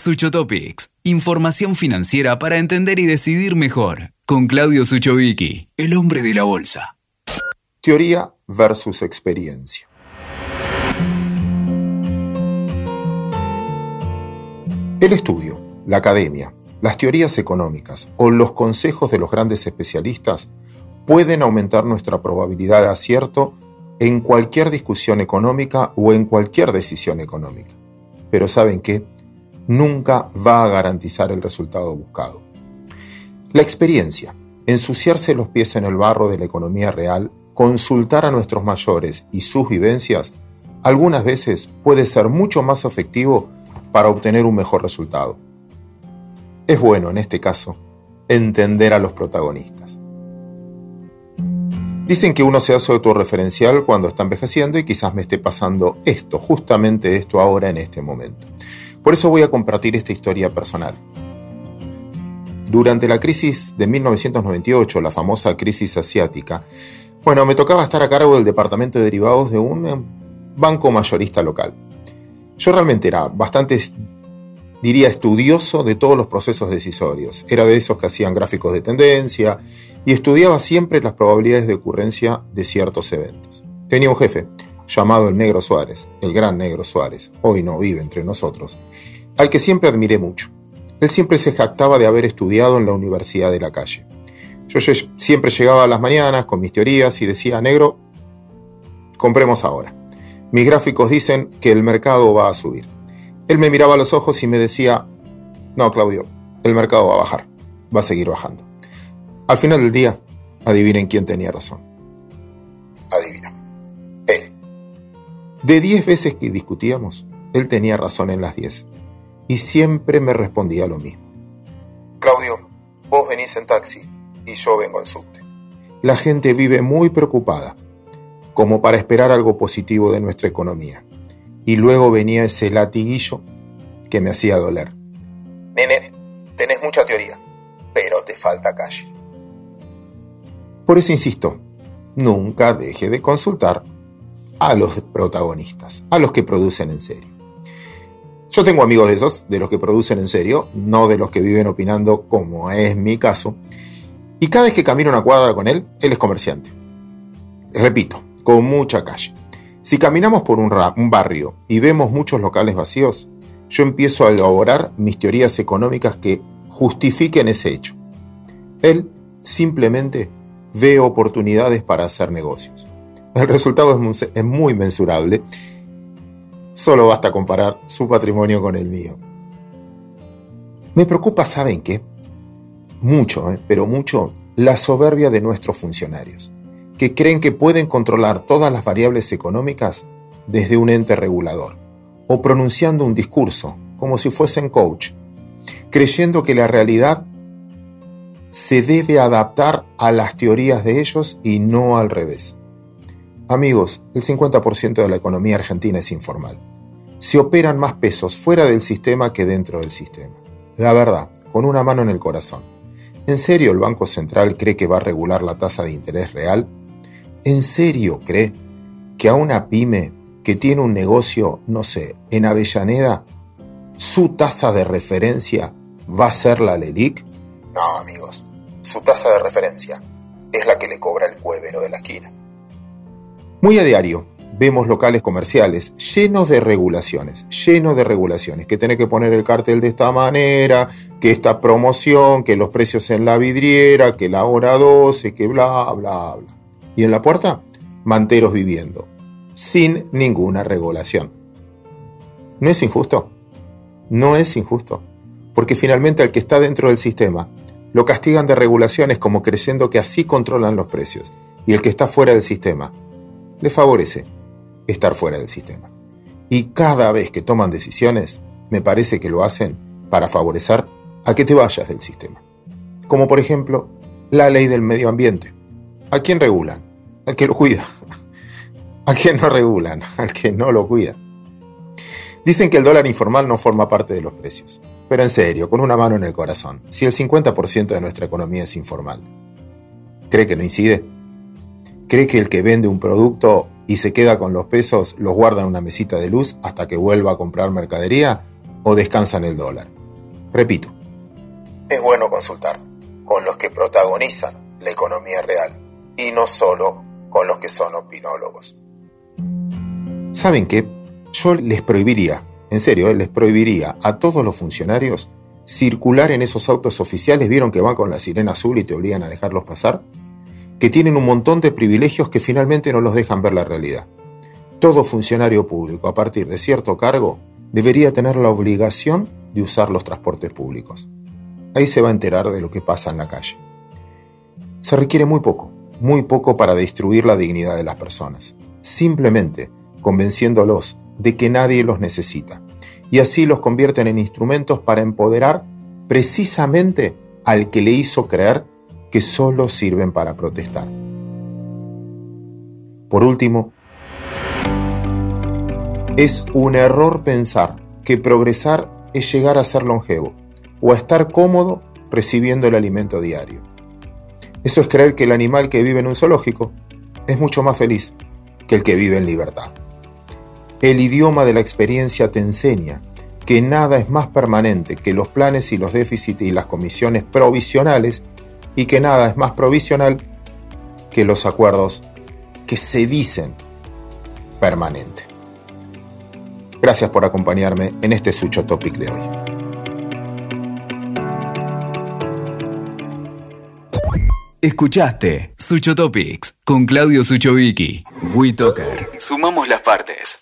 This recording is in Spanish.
Suchotopics, información financiera para entender y decidir mejor. Con Claudio Suchovicki, el hombre de la bolsa. Teoría versus experiencia. El estudio, la academia, las teorías económicas o los consejos de los grandes especialistas pueden aumentar nuestra probabilidad de acierto en cualquier discusión económica o en cualquier decisión económica. Pero ¿saben qué? Nunca va a garantizar el resultado buscado. La experiencia, ensuciarse los pies en el barro de la economía real, consultar a nuestros mayores y sus vivencias, algunas veces puede ser mucho más efectivo para obtener un mejor resultado. Es bueno, en este caso, entender a los protagonistas. Dicen que uno se hace autorreferencial cuando está envejeciendo y quizás me esté pasando esto, justamente esto ahora en este momento. Por eso voy a compartir esta historia personal. Durante la crisis de 1998, la famosa crisis asiática, bueno, me tocaba estar a cargo del departamento de derivados de un eh, banco mayorista local. Yo realmente era bastante, diría, estudioso de todos los procesos decisorios. Era de esos que hacían gráficos de tendencia, y estudiaba siempre las probabilidades de ocurrencia de ciertos eventos. Tenía un jefe, llamado el Negro Suárez, el gran Negro Suárez, hoy no vive entre nosotros, al que siempre admiré mucho. Él siempre se jactaba de haber estudiado en la Universidad de la Calle. Yo siempre llegaba a las mañanas con mis teorías y decía, Negro, compremos ahora. Mis gráficos dicen que el mercado va a subir. Él me miraba a los ojos y me decía, no, Claudio, el mercado va a bajar, va a seguir bajando. Al final del día, adivinen quién tenía razón. Adivina. De 10 veces que discutíamos, él tenía razón en las 10. Y siempre me respondía lo mismo. Claudio, vos venís en taxi y yo vengo en subte. La gente vive muy preocupada, como para esperar algo positivo de nuestra economía. Y luego venía ese latiguillo que me hacía doler. Nene, tenés mucha teoría, pero te falta calle. Por eso insisto, nunca deje de consultar a los protagonistas, a los que producen en serio. Yo tengo amigos de esos, de los que producen en serio, no de los que viven opinando como es mi caso, y cada vez que camino una cuadra con él, él es comerciante. Repito, con mucha calle. Si caminamos por un, un barrio y vemos muchos locales vacíos, yo empiezo a elaborar mis teorías económicas que justifiquen ese hecho. Él simplemente ve oportunidades para hacer negocios. El resultado es muy, mensurable. Solo basta comparar su patrimonio con el mío. Me preocupa, ¿saben qué? Mucho, ¿eh? pero mucho, la soberbia de nuestros funcionarios, que creen que pueden controlar todas las variables económicas desde un ente regulador, o pronunciando un discurso, como si fuesen coach, creyendo que la realidad se debe adaptar a las teorías de ellos y no al revés. Amigos, el 50% de la economía argentina es informal. Se operan más pesos fuera del sistema que dentro del sistema. La verdad, con una mano en el corazón. ¿En serio el Banco Central cree que va a regular la tasa de interés real? ¿En serio cree que a una pyme que tiene un negocio, no sé, en Avellaneda, su tasa de referencia va a ser la LELIC? No, amigos, su tasa de referencia es la que le cobra el cuevero de la esquina. Muy a diario vemos locales comerciales llenos de regulaciones, llenos de regulaciones, que tiene que poner el cartel de esta manera, que esta promoción, que los precios en la vidriera, que la hora 12, que bla, bla, bla. Y en la puerta, manteros viviendo, sin ninguna regulación. ¿No es injusto? No es injusto, porque finalmente al que está dentro del sistema lo castigan de regulaciones como creyendo que así controlan los precios. Y el que está fuera del sistema, le favorece estar fuera del sistema. Y cada vez que toman decisiones, me parece que lo hacen para favorecer a que te vayas del sistema. Como por ejemplo, la ley del medio ambiente. ¿A quién regulan? Al que lo cuida. ¿A quién no regulan? Al que no lo cuida. Dicen que el dólar informal no forma parte de los precios. Pero en serio, con una mano en el corazón, si el 50% de nuestra economía es informal, ¿cree que no incide? ¿Cree que el que vende un producto y se queda con los pesos los guarda en una mesita de luz hasta que vuelva a comprar mercadería? o descansa en el dólar. Repito, es bueno consultar con los que protagonizan la economía real y no solo con los que son opinólogos. ¿Saben qué? Yo les prohibiría, en serio, eh, les prohibiría a todos los funcionarios circular en esos autos oficiales. ¿Vieron que van con la sirena azul y te obligan a dejarlos pasar? Que tienen un montón de privilegios que finalmente no los dejan ver la realidad. Todo funcionario público a partir de cierto cargo debería tener la obligación de usar los transportes públicos. Ahí se va a enterar de lo que pasa en la calle. Se requiere muy poco, muy poco para destruir la dignidad de las personas, simplemente convenciéndolos de que nadie los necesita, y así los convierten en instrumentos para empoderar precisamente al que le hizo creer que solo sirven para protestar. Por último, es un error pensar que progresar es llegar a ser longevo o a estar cómodo recibiendo el alimento diario. Eso es creer que el animal que vive en un zoológico es mucho más feliz que el que vive en libertad. El idioma de la experiencia te enseña que nada es más permanente que los planes y los déficits y las comisiones provisionales y que nada es más provisional que los acuerdos que se dicen permanente. Gracias por acompañarme en este Sucho Topic de hoy. Escuchaste Sucho Topics con Claudio Suchovicki. WeToker. Sumamos las partes.